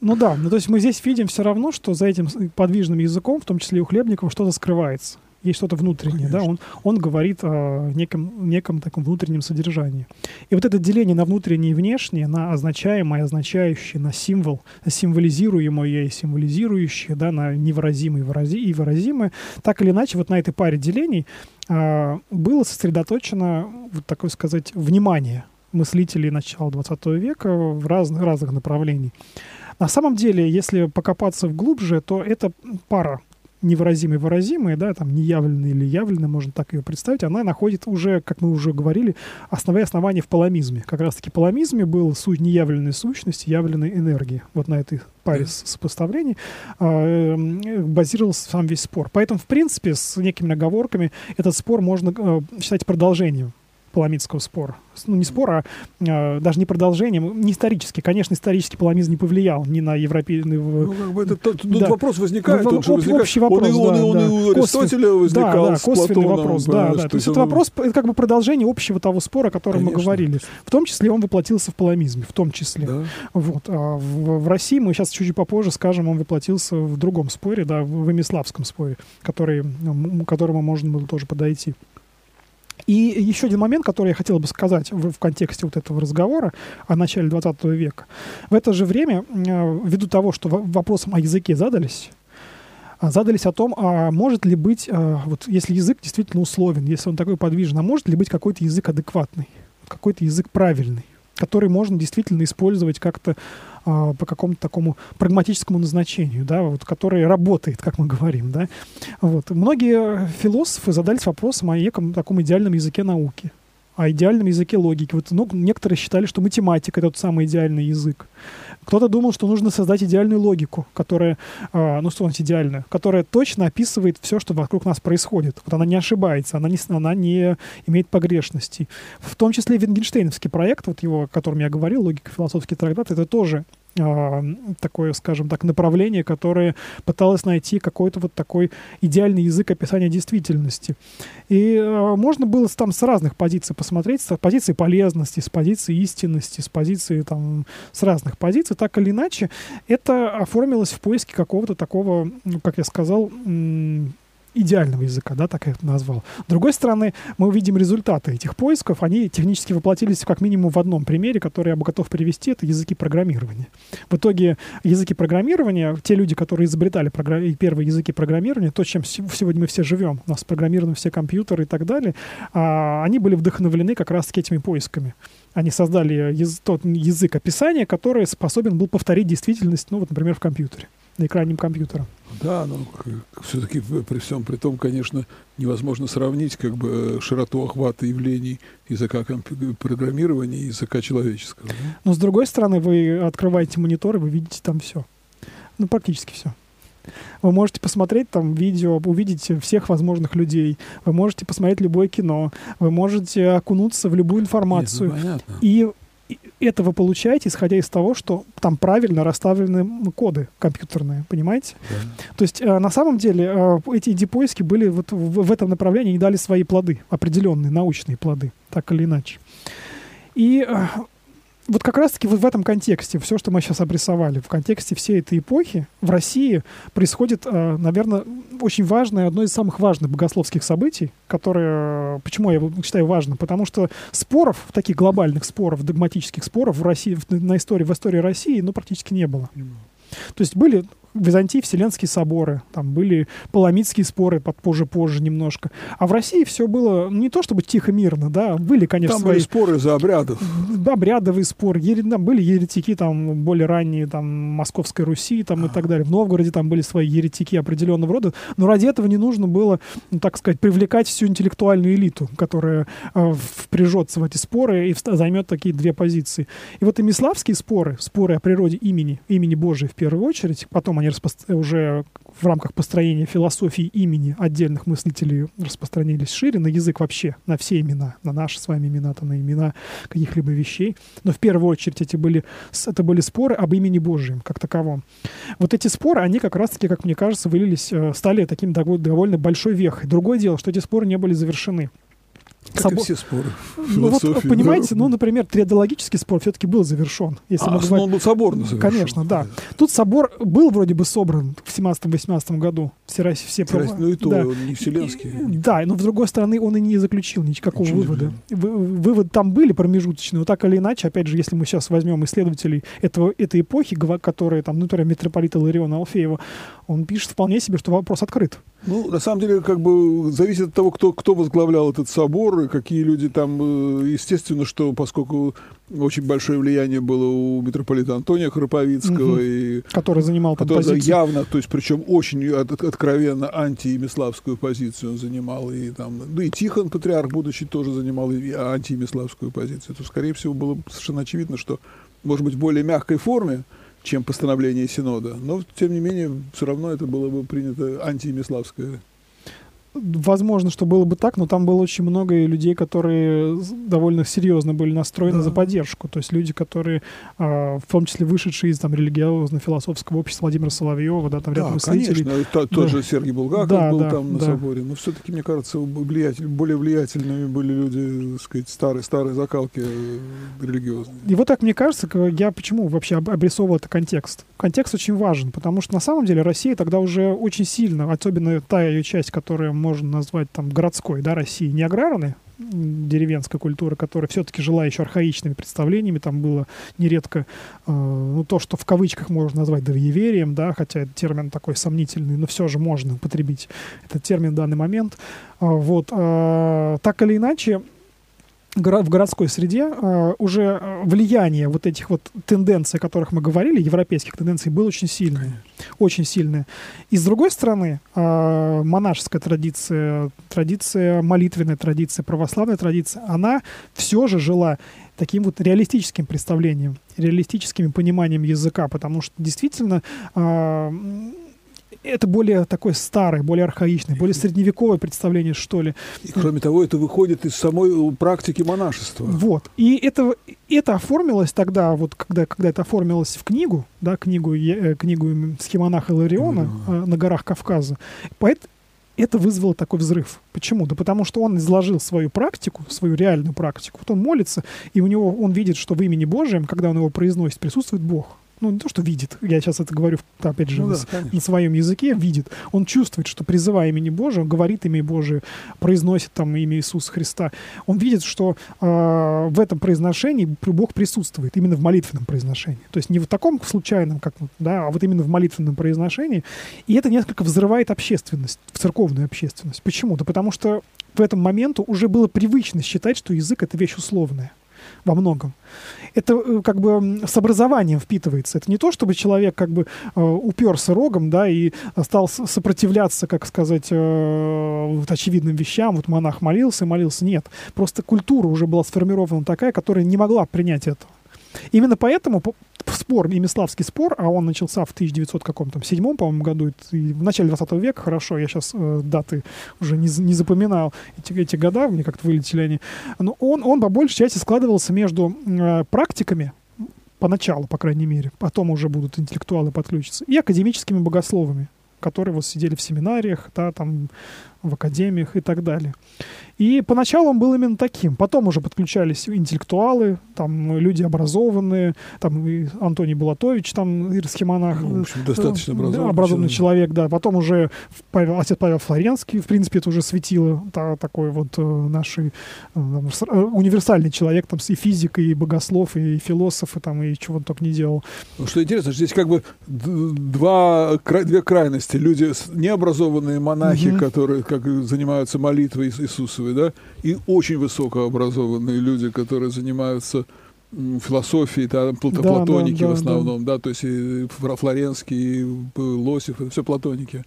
Ну да, ну то есть мы здесь видим все равно, что за этим подвижным языком, в том числе и у хлебников, что-то скрывается. Есть что-то внутреннее, да, он, он говорит о неком, неком таком внутреннем содержании. И вот это деление на внутреннее и внешнее, на означаемое, означающее, на символ, на символизируемое и символизирующее, да, на невыразимое и выразимое, так или иначе вот на этой паре делений а, было сосредоточено, вот такое сказать, внимание мыслителей начала 20 века в разных, разных направлений. На самом деле, если покопаться вглубже, то это пара невыразимые выразимые, да, там неявленные или явленные, можно так ее представить, она находит уже, как мы уже говорили, основные основания в паламизме. Как раз-таки паламизме был суть неявленной сущности, явленной энергии. Вот на этой паре сопоставлений э, базировался сам весь спор. Поэтому, в принципе, с некими оговорками этот спор можно э, считать продолжением Паламидского спора. Ну, не спора, а э, даже не продолжением, не исторически. Конечно, исторический паламизм не повлиял ни на европейский... Ну, как бы это, тут, да. вопрос возникает. Ну, тут возникает. Общий вопрос, он, да, он, да. он и у Аристотеля возникал да, да, косвенный Платоном, вопрос, да, да. То есть это вопрос, это как бы продолжение общего того спора, о котором Конечно. мы говорили. В том числе он воплотился в паламизме, в том числе. Да. Вот. А в, в России мы сейчас чуть попозже скажем, он воплотился в другом споре, да, в Эмиславском споре, который, к которому можно было тоже подойти. И еще один момент, который я хотел бы сказать в, в контексте вот этого разговора о начале 20 века. В это же время, э, ввиду того, что вопросом о языке задались, а, задались о том, а может ли быть, а, вот если язык действительно условен, если он такой подвижный, а может ли быть какой-то язык адекватный, какой-то язык правильный, который можно действительно использовать как-то а, по какому-то такому прагматическому назначению, да, вот, который работает, как мы говорим, да. Вот. Многие философы задались вопросом о неком таком идеальном языке науки, о идеальном языке логики. Вот, ну, некоторые считали, что математика — это тот самый идеальный язык. Кто-то думал, что нужно создать идеальную логику, которая, э, ну что значит идеальную, которая точно описывает все, что вокруг нас происходит. Вот она не ошибается, она не, она не имеет погрешностей. В том числе Вингенштейновский проект, вот его, о котором я говорил, логико-философский трактат, это тоже а, такое, скажем так, направление, которое пыталось найти какой-то вот такой идеальный язык описания действительности. И э, можно было там с разных позиций посмотреть, с позиции полезности, с позиции истинности, с позиции там, с разных позиций, так или иначе, это оформилось в поиске какого-то такого, ну, как я сказал, идеального языка, да, так я это назвал. С другой стороны, мы увидим результаты этих поисков, они технически воплотились как минимум в одном примере, который я бы готов привести, это языки программирования. В итоге языки программирования, те люди, которые изобретали програ- первые языки программирования, то, чем сегодня мы все живем, у нас программированы все компьютеры и так далее, а, они были вдохновлены как раз этими поисками. Они создали яз- тот язык описания, который способен был повторить действительность, ну вот, например, в компьютере на экране компьютера. Да, но все-таки при всем при том, конечно, невозможно сравнить как бы э, широту охвата явлений языка программирования и языка человеческого. Да? Но с другой стороны, вы открываете монитор, и вы видите там все. Ну, практически все. Вы можете посмотреть там видео, увидеть всех возможных людей. Вы можете посмотреть любое кино. Вы можете окунуться в любую информацию. Нет, ну, и это вы получаете, исходя из того, что там правильно расставлены коды компьютерные, понимаете? Да. То есть э, на самом деле э, эти ID-поиски были вот в, в этом направлении, они дали свои плоды, определенные научные плоды, так или иначе. И э, вот как раз-таки вот в этом контексте, все, что мы сейчас обрисовали, в контексте всей этой эпохи в России происходит, э, наверное, очень важное, одно из самых важных богословских событий, которое, почему я его считаю важным, потому что споров, таких глобальных споров, догматических споров в России, на истории, в истории России, ну, практически не было. То есть были в Византии Вселенские соборы, там были паламидские споры под позже-позже немножко. А в России все было не то чтобы тихо-мирно, да, были, конечно, там свои... были споры за обрядов. Обрядовые споры. Ере... Там были еретики там более ранние, там, Московской Руси там, и так далее. В Новгороде там были свои еретики определенного рода. Но ради этого не нужно было, ну, так сказать, привлекать всю интеллектуальную элиту, которая э, впряжется в эти споры и займет такие две позиции. И вот и миславские споры, споры о природе имени, имени Божия в первую очередь, потом они уже в рамках построения философии имени отдельных мыслителей распространились шире на язык вообще, на все имена, на наши с вами имена, то на имена каких-либо вещей. Но в первую очередь эти были, это были споры об имени Божьем как таковом. Вот эти споры, они как раз-таки, как мне кажется, вылились, э, стали таким довольно большой вехой. Другое дело, что эти споры не были завершены. Как собор- и все споры. Ну вот, понимаете, да. ну, например, триадологический спор все-таки был завершен. Если А, мы говорим- он был соборно завершен. Конечно, да. Тут собор был вроде бы собран в 17-18 году. Все, все права- Ну и то, да. он не вселенский. И- Да, но с другой стороны, он и не заключил никакого Ничего вывода. Вы- Выводы там были промежуточные, но так или иначе, опять же, если мы сейчас возьмем исследователей этого, этой эпохи, которые там, ну, например, митрополита Лариона Алфеева, он пишет вполне себе, что вопрос открыт. Ну, на самом деле, как бы зависит от того, кто, кто возглавлял этот собор, и какие люди там. э, Естественно, что поскольку очень большое влияние было у митрополита Антония Храповицкого, Мгм. и Который занимал там который позицию. явно, то есть причем очень от- от- откровенно антиемиславскую позицию он занимал, и там, ну и Тихон, патриарх, будучи, тоже занимал антиемиславскую позицию, то, скорее всего, было совершенно очевидно, что, может быть, в более мягкой форме, чем постановление Синода, но, тем не менее, все равно это было бы принято антиемиславское. Возможно, что было бы так, но там было очень много людей, которые довольно серьезно были настроены Да. за поддержку. То есть люди, которые, а, в том числе вышедшие из там религиозно-философского общества Владимира Соловьева, да, там ряд Да, мыслителей. конечно. То- Тот Да. же Сергей Булгаков Да, был да, там на да. соборе. Но все-таки, мне кажется, влиятель, более влиятельными были люди, так сказать, старой, старой закалки э, религиозной. И вот так мне кажется, я почему вообще об- обрисовывал этот контекст. Контекст очень важен, потому что на самом деле Россия тогда уже очень сильно, особенно та ее часть, которую можно назвать там городской, да, России, не аграрной, деревенской культуры, которая все-таки жила еще архаичными представлениями, там было нередко э, ну, то, что в кавычках можно назвать довееверием, да, хотя это термин такой сомнительный, но все же можно употребить этот термин в данный момент. А, вот, а, так или иначе, в городской среде э, уже э, влияние вот этих вот тенденций, о которых мы говорили, европейских тенденций, было очень сильное. Очень сильное. И с другой стороны, э, монашеская традиция, традиция, молитвенная традиция, православная традиция, она все же жила таким вот реалистическим представлением, реалистическим пониманием языка, потому что действительно э, это более такое старое, более архаичное, более средневековое представление, что ли. И, кроме того, это выходит из самой э, практики монашества. Вот. И это, это оформилось тогда, вот когда, когда это оформилось в книгу, да, книгу, э, книгу схемонаха Илариона. э, на горах Кавказа, поэт, это вызвало такой взрыв. Почему? Да потому что он изложил свою практику, свою реальную практику. Вот он молится, и у него он видит, что в имени Божьем, когда он его произносит, присутствует Бог. Ну, не то, что видит, я сейчас это говорю, опять же, Ну да, конечно. на своем языке видит. Он чувствует, что призывая имени Божие, он говорит имя Божие, произносит там имя Иисуса Христа. Он видит, что э, в этом произношении Бог присутствует, именно в молитвенном произношении. То есть не в таком случайном, как, да, а вот именно в молитвенном произношении. И это несколько взрывает общественность, церковную общественность. Почему? Да потому что в этом моменту уже было привычно считать, что язык — это вещь условная во многом. Это э, как бы с образованием впитывается. Это не то, чтобы человек как бы э, уперся рогом, да, и стал сопротивляться, как сказать, э, вот очевидным вещам. Вот монах молился, молился. Нет. Просто культура уже была сформирована такая, которая не могла принять этого. Именно поэтому по- спор, Имиславский спор, а он начался в 1900 каком-то седьмом, по-моему, году, и в начале 20 века, хорошо, я сейчас даты уже не, не запоминал, эти, эти года, мне как-то вылетели они, но он, он по большей части складывался между э, практиками, поначалу, по крайней мере, потом уже будут интеллектуалы подключиться, и академическими богословами, которые вот сидели в семинариях, да, там, в академиях и так далее. И поначалу он был именно таким. Потом уже подключались интеллектуалы, там люди образованные, там и Антоний Булатович, там ирсхимонах, Ну, в общем, достаточно э, образованный образованный человек. человек, да. Потом уже Павел, отец Павел Флоренский, в принципе, это уже светило та- такой вот э, наш э, э, универсальный человек, там, и физик, и богослов, и философ, и там, и чего он только не делал. Ну, что интересно, что здесь как бы два, две крайности. Люди необразованные монахи, Мгм. которые как занимаются молитвой Ис- Иисусовой, да, и очень высокообразованные люди, которые занимаются философией, там, пл- Да, платоники да, в да, основном, да. то есть и Флоренский, и П- Лосев, это все платоники,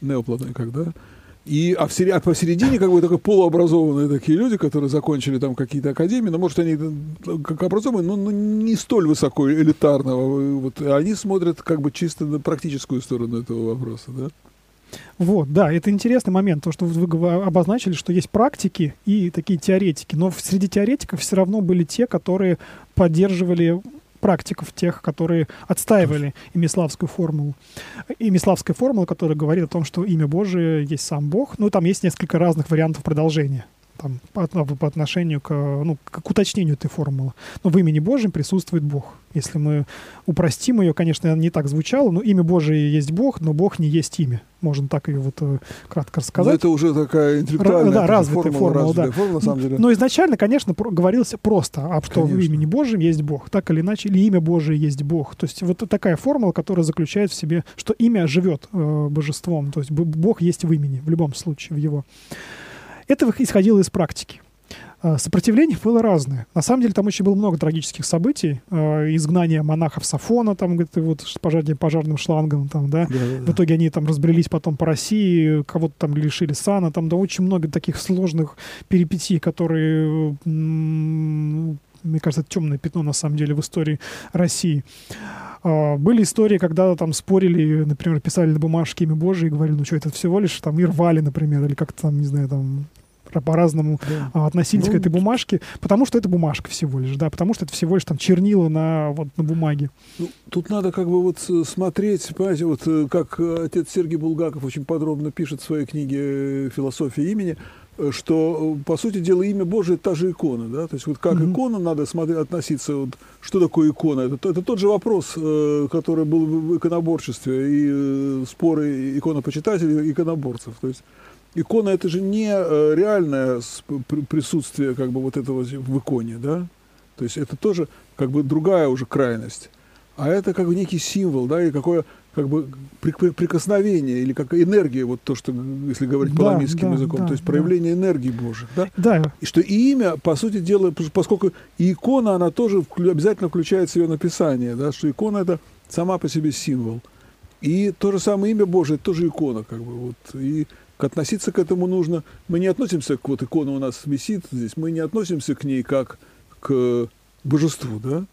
неоплатоники, как, да. И, а, в сери- а посередине как бы только полуобразованные такие люди, которые закончили там какие-то академии, но, может, они э, как образованные, но, но не столь высоко элитарного. Вот, и они смотрят как бы чисто на практическую сторону этого вопроса, да? Вот, да, это интересный момент, то, что вы обозначили, что есть практики и такие теоретики, но среди теоретиков все равно были те, которые поддерживали практиков, тех, которые отстаивали имиславскую формулу. Имиславская формула, которая говорит о том, что имя Божие есть сам Бог, ну, там есть несколько разных вариантов продолжения. Там, по, по отношению к, ну, к уточнению этой формулы. Но в имени Божьем присутствует Бог. Если мы упростим ее, конечно, не так звучало, но имя Божие есть Бог, но Бог не есть имя. Можно так ее вот э, кратко рассказать. Но это уже такая интеллектуальная да, развитая формула, формула, развитая да. формула, на самом деле. Но изначально, конечно, про- говорилось просто, об что конечно. в имени Божьем есть Бог. Так или иначе, или имя Божие есть Бог. То есть вот такая формула, которая заключает в себе, что имя живет э, божеством. То есть Бог есть в имени, в любом случае, в его. Это исходило из практики. А, сопротивление было разное. На самом деле там очень было много трагических событий. Э, изгнание монахов Сафона, там, говорит, вот пожарным, пожарным шлангом, там, да? Да, да. В итоге они там разбрелись потом по России, кого-то там лишили сана, там, да, очень много таких сложных перипетий, которые, мне кажется, темное пятно, на самом деле, в истории России. Uh, были истории, когда там спорили, например, писали на бумажке имя Божие и говорили, ну что, это всего лишь там и рвали, например, или как-то там, не знаю, там по-разному да. А, относились ну, к этой бумажке, потому что это бумажка всего лишь, да, потому что это всего лишь там чернила на, вот, на бумаге. Ну, тут надо как бы вот э, смотреть, понимаете, вот э, как отец Сергей Булгаков очень подробно пишет в своей книге «Философия имени», э, что, по сути дела, имя Божие – та же икона, да, то есть вот как mm-hmm. икона надо смотреть, относиться, вот, что такое икона, это, это тот же вопрос, который был в иконоборчестве, и споры иконопочитателей и иконоборцев, то есть икона это же не э, реальное присутствие как бы вот этого в иконе, да? То есть это тоже как бы другая уже крайность. А это как бы некий символ, да, и какое как бы прикосновение или как энергия, вот то, что, если говорить да, паламистским да, языком, да, то есть проявление да. энергии Божьей. Да? да. И что и имя, по сути дела, поскольку и икона, она тоже обязательно включает в ее написание, да, что икона это сама по себе символ. И то же самое имя Божие, это тоже икона, как бы, вот. И относиться к этому нужно. Мы не относимся к вот икона у нас висит здесь, мы не относимся к ней как к божеству, да?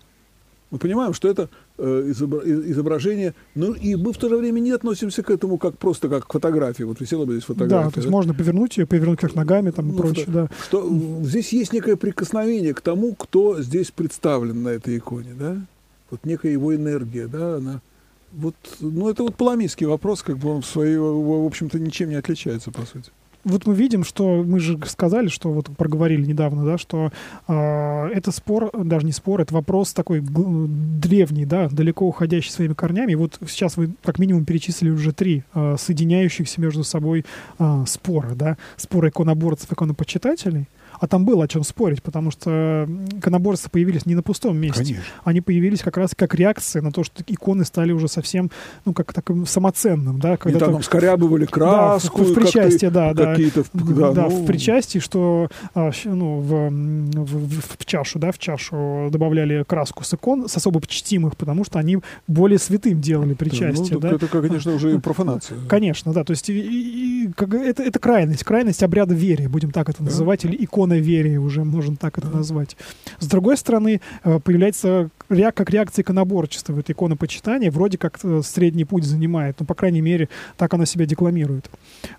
Мы понимаем, что это изображение, ну и мы в то же время не относимся к этому как просто как к фотографии. Вот висела бы здесь фотография. Да, то есть да? можно повернуть ее, повернуть как ногами там ну, и прочее, да. Что здесь есть некое прикосновение к тому, кто здесь представлен на этой иконе, да? Вот некая его энергия, да, она вот, ну, это вот паламийский вопрос, как бы он в своей, в общем-то, ничем не отличается, по сути. Вот мы видим, что мы же сказали, что вот проговорили недавно, да, что э, это спор, даже не спор, это вопрос такой древний, да, далеко уходящий своими корнями. Вот сейчас вы как минимум перечислили уже три э, соединяющихся между собой э, спора, да, споры иконоборцев, иконопочитателей – а там было о чем спорить, потому что иконоборцы появились не на пустом месте. Конечно. Они появились как раз как реакция на то, что иконы стали уже совсем, ну, как таким самоценным, да. Когда там скорябывали краску. Да, в, в причастии, да, да. Какие-то, да, да ну... в причастии, что а, ну, в, в, в чашу, да, в чашу добавляли краску с икон, с особо чтимых, потому что они более святым делали причастие, да. Ну, да? Это, конечно, уже профанация. Конечно, да, то есть и, и, как, это, это крайность, крайность обряда веры, будем так это да. называть, или икона вере уже, можно так это назвать. С другой стороны, э, появляется как реакция иконоборчества, это иконопочитание, вроде как э, средний путь занимает, ну, по крайней мере, так она себя декламирует.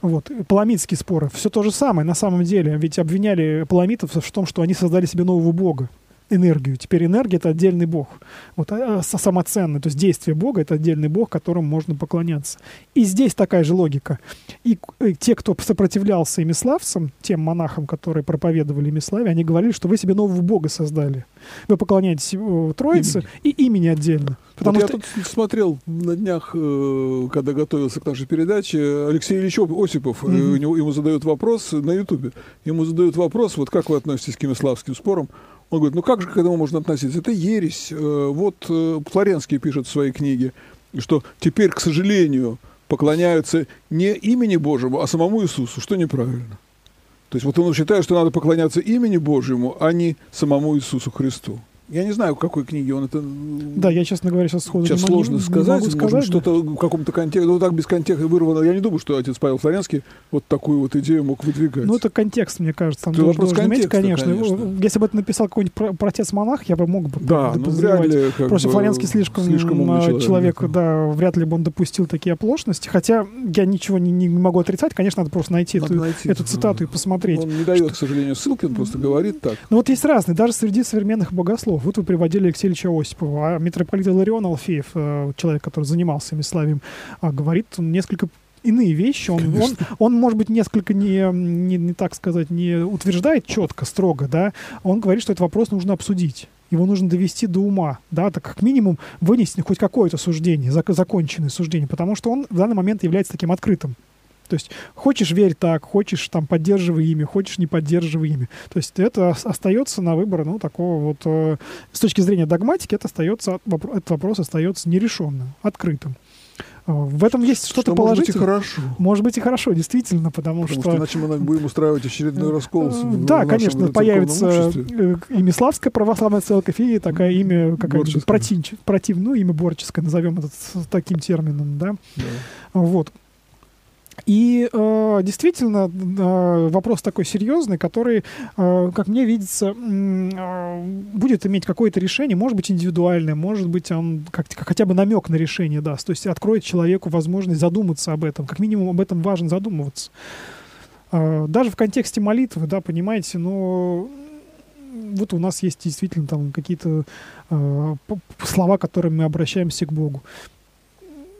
Вот. Паламитские споры, все то же самое на самом деле, ведь обвиняли паламитов в том, что они создали себе нового бога энергию. Теперь энергия — это отдельный бог. Вот, а, а самоценный, то есть действие бога — это отдельный бог, которому можно поклоняться. И здесь такая же логика. И, и э, те, кто сопротивлялся имиславцам, тем монахам, которые проповедовали имиславие, они говорили, что вы себе нового бога создали. Вы поклоняетесь э, Троице имени. и имени отдельно. Потому вот что... Я тут смотрел на днях, э, когда готовился к нашей передаче, Алексей Ильич Осипов, mm-hmm. ему задают вопрос на Ютубе, ему задают вопрос, вот как вы относитесь к имиславским спорам, он говорит, ну как же к этому можно относиться? Это ересь. Э, вот э, Флоренский пишет в своей книге, что теперь, к сожалению, поклоняются не имени Божьему, а самому Иисусу, что неправильно. То есть вот он считает, что надо поклоняться имени Божьему, а не самому Иисусу Христу. Я не знаю, в какой книге он это... Да, я, честно говоря, сейчас сходу Сейчас не, сложно не, сказать, не может, сказать, что-то в каком-то контексте, ну, так без контекста вырвано. Я не думаю, что отец Павел Флоренский вот такую вот идею мог выдвигать. Ну, это контекст, мне кажется. Там должен, должен иметь, конечно. конечно. Если бы это написал какой-нибудь протец-монах, я бы мог бы да, ну, вряд ли, Просто Флоренский слишком, слишком умный человек, человек да, вряд ли бы он допустил такие оплошности. Хотя я ничего не, не могу отрицать. Конечно, надо просто найти, надо эту, найти эту цитату да. и посмотреть. Он не дает, что... к сожалению, ссылки, он просто говорит так. Ну, вот есть разные, даже среди современных богослов. Вот вы приводили Алексея Ильича Осипова. А митрополит Иларион Алфеев, э, человек, который занимался ими славием, а, говорит несколько иные вещи. Он, он, он, может быть, несколько не, не, не так сказать, не утверждает четко, строго, да. Он говорит, что этот вопрос нужно обсудить его нужно довести до ума, да, так как минимум вынести хоть какое-то суждение, законченное суждение, потому что он в данный момент является таким открытым. То есть хочешь верь так, хочешь там поддерживай ими, хочешь не поддерживай ими. То есть это остается на выбор, ну, такого вот, э, с точки зрения догматики, это остается, этот вопрос остается нерешенным, открытым. Э, в этом есть что-то что положительное. Может быть и хорошо. Может быть и хорошо, действительно, потому, потому что... что... Иначе мы будем устраивать очередной э, раскол. Да, конечно, появится и Миславская православная церковь, и такая имя какая-то против, против, ну, имя борческое, назовем это таким термином, да. да. Вот. И э, действительно э, вопрос такой серьезный, который, э, как мне видится, э, будет иметь какое-то решение, может быть индивидуальное, может быть он как, хотя бы намек на решение даст, то есть откроет человеку возможность задуматься об этом, как минимум об этом важно задумываться. Э, даже в контексте молитвы, да, понимаете, но вот у нас есть действительно там какие-то э, слова, которыми мы обращаемся к Богу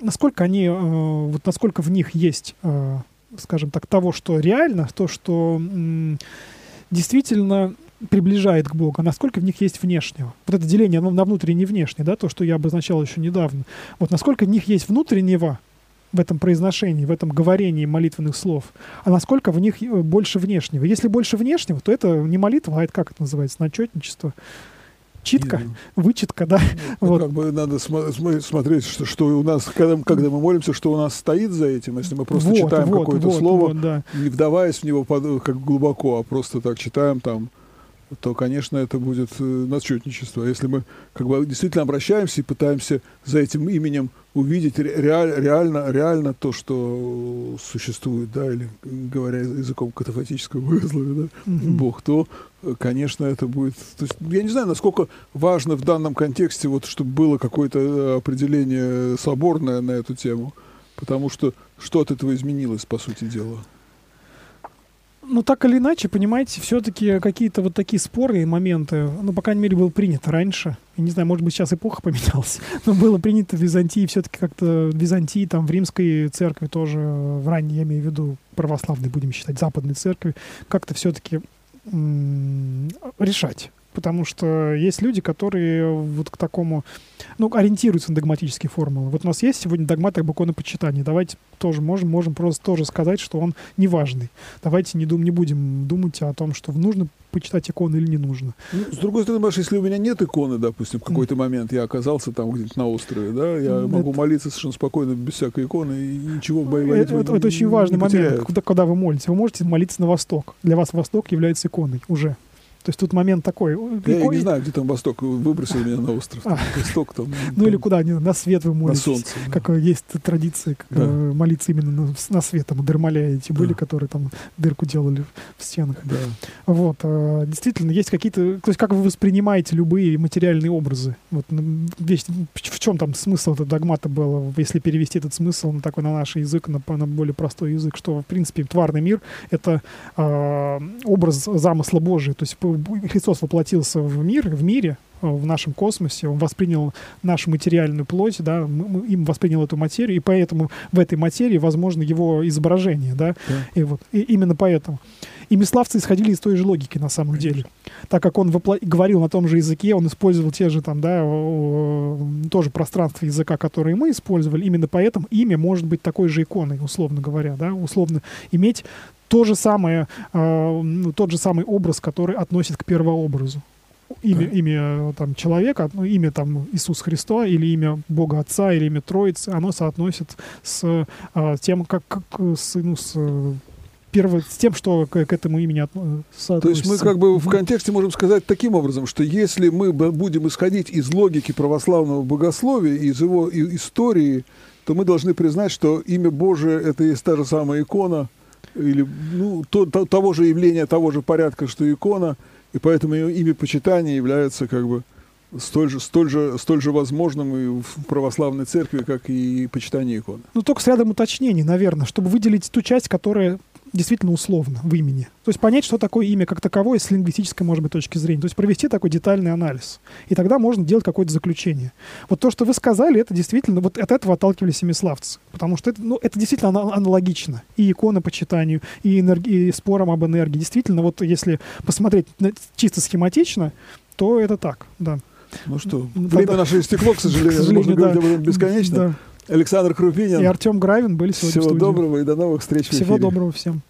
насколько они, э, вот насколько в них есть, э, скажем так, того, что реально, то, что действительно приближает к Богу, а насколько в них есть внешнего. Вот это деление на внутреннее и внешнее, да, то, что я обозначал еще недавно. Вот насколько в них есть внутреннего в этом произношении, в этом говорении молитвенных слов, а насколько в них э, больше внешнего. Если больше внешнего, то это не молитва, а это как это называется, начетничество читка, и, вычитка, да. Ну, вот. Как бы надо см смотреть, что, что у нас, когда, когда мы молимся, что у нас стоит за этим, если мы просто вот, читаем вот, какое-то вот, слово, вот, да. не вдаваясь в него под, как глубоко, а просто так читаем там то, конечно, это будет э, начетничество. Если мы как бы действительно обращаемся и пытаемся за этим именем увидеть реаль, реально, реально то, что существует, да, или говоря языком катафатического богословия, да, mm-hmm. Бог, то, конечно, это будет... То есть, я не знаю, насколько важно в данном контексте, вот, чтобы было какое-то э, определение соборное на эту тему, потому что что от этого изменилось, по сути дела? Ну, так или иначе, понимаете, все-таки какие-то вот такие споры и моменты, ну, по крайней мере, было принято раньше. Я не знаю, может быть, сейчас эпоха поменялась, но было принято в Византии все-таки как-то в Византии, там, в римской церкви тоже, в ранней, я имею в виду, православной, будем считать, западной церкви, как-то все-таки решать потому что есть люди, которые вот к такому, ну, ориентируются на догматические формулы. Вот у нас есть сегодня догмат об иконопочитании. Давайте тоже можем, можем просто тоже сказать, что он неважный. Давайте не, дум, не будем думать о том, что нужно почитать иконы или не нужно. Ну, с другой стороны, Маша, если у меня нет иконы, допустим, в какой-то момент я оказался там где-то на острове, да, я это... могу молиться совершенно спокойно, без всякой иконы, и ничего в боевой Это, это, это очень важный момент, когда, когда вы молитесь. Вы можете молиться на восток. Для вас восток является иконой уже. То есть тут момент такой. Я, я не знаю, где там Восток. Выбросили меня на остров. А. Восток там. Ну или куда? На свет вы молитесь. На солнце. Как есть традиция э, молиться именно на свет. Там Дермаля эти были, которые там дырку делали в стенах. Да. Вот. А, действительно, есть какие-то... То есть как вы воспринимаете любые материальные образы? Вот весь, в чем там смысл этого догмата был, если перевести этот смысл на такой на наш язык, на, на более простой язык, что в принципе тварный мир — это э, образ замысла Божия. То есть Христос воплотился в мир, в мире, э, в нашем космосе, он воспринял нашу материальную плоть, да, мы, им воспринял эту материю, и поэтому в этой материи возможно его изображение, да, да. и вот и именно поэтому. И Миславцы исходили из той же логики на самом Конечно. деле, так как он вопло... говорил на том же языке, он использовал те же там, да, тоже пространство языка, которые мы использовали, именно поэтому имя может быть такой же иконой, условно говоря, да, условно иметь то же самое, э, тот же самый образ, который относит к первообразу. Имя, имя там, человека, ну, имя там, Иисус Христа или имя Бога Отца или имя Троицы, оно соотносит с э, тем, как, как с, ну, с перво, с тем, что к, к этому имени соотносится. То есть мы как бы в контексте можем сказать таким образом, что если мы будем исходить из логики православного богословия, из его истории, то мы должны признать, что имя Божие — это есть та же самая икона — или ну, то, то, того же явления, того же порядка, что икона, и поэтому имя почитания является как бы столь же, столь же, столь же возможным и в православной церкви, как и почитание иконы. Ну, только с рядом уточнений, наверное, чтобы выделить ту часть, которая действительно условно в имени. То есть понять, что такое имя как таковое с лингвистической, может быть, точки зрения. То есть провести такой детальный анализ. И тогда можно делать какое-то заключение. Вот то, что вы сказали, это действительно, вот от этого отталкивались семиславцы. Потому что это, ну, это действительно аналогично. И икона почитанию, и, энерги, и спорам об энергии. Действительно, вот если посмотреть чисто схематично, то это так, да. Ну что, время Тогда... наше истекло, к сожалению. К сожалению Можно да. говорить об этом бесконечно. Да. Александр Крупинин. И Артем Гравин были сегодня Всего доброго и до новых встреч Всего доброго всем.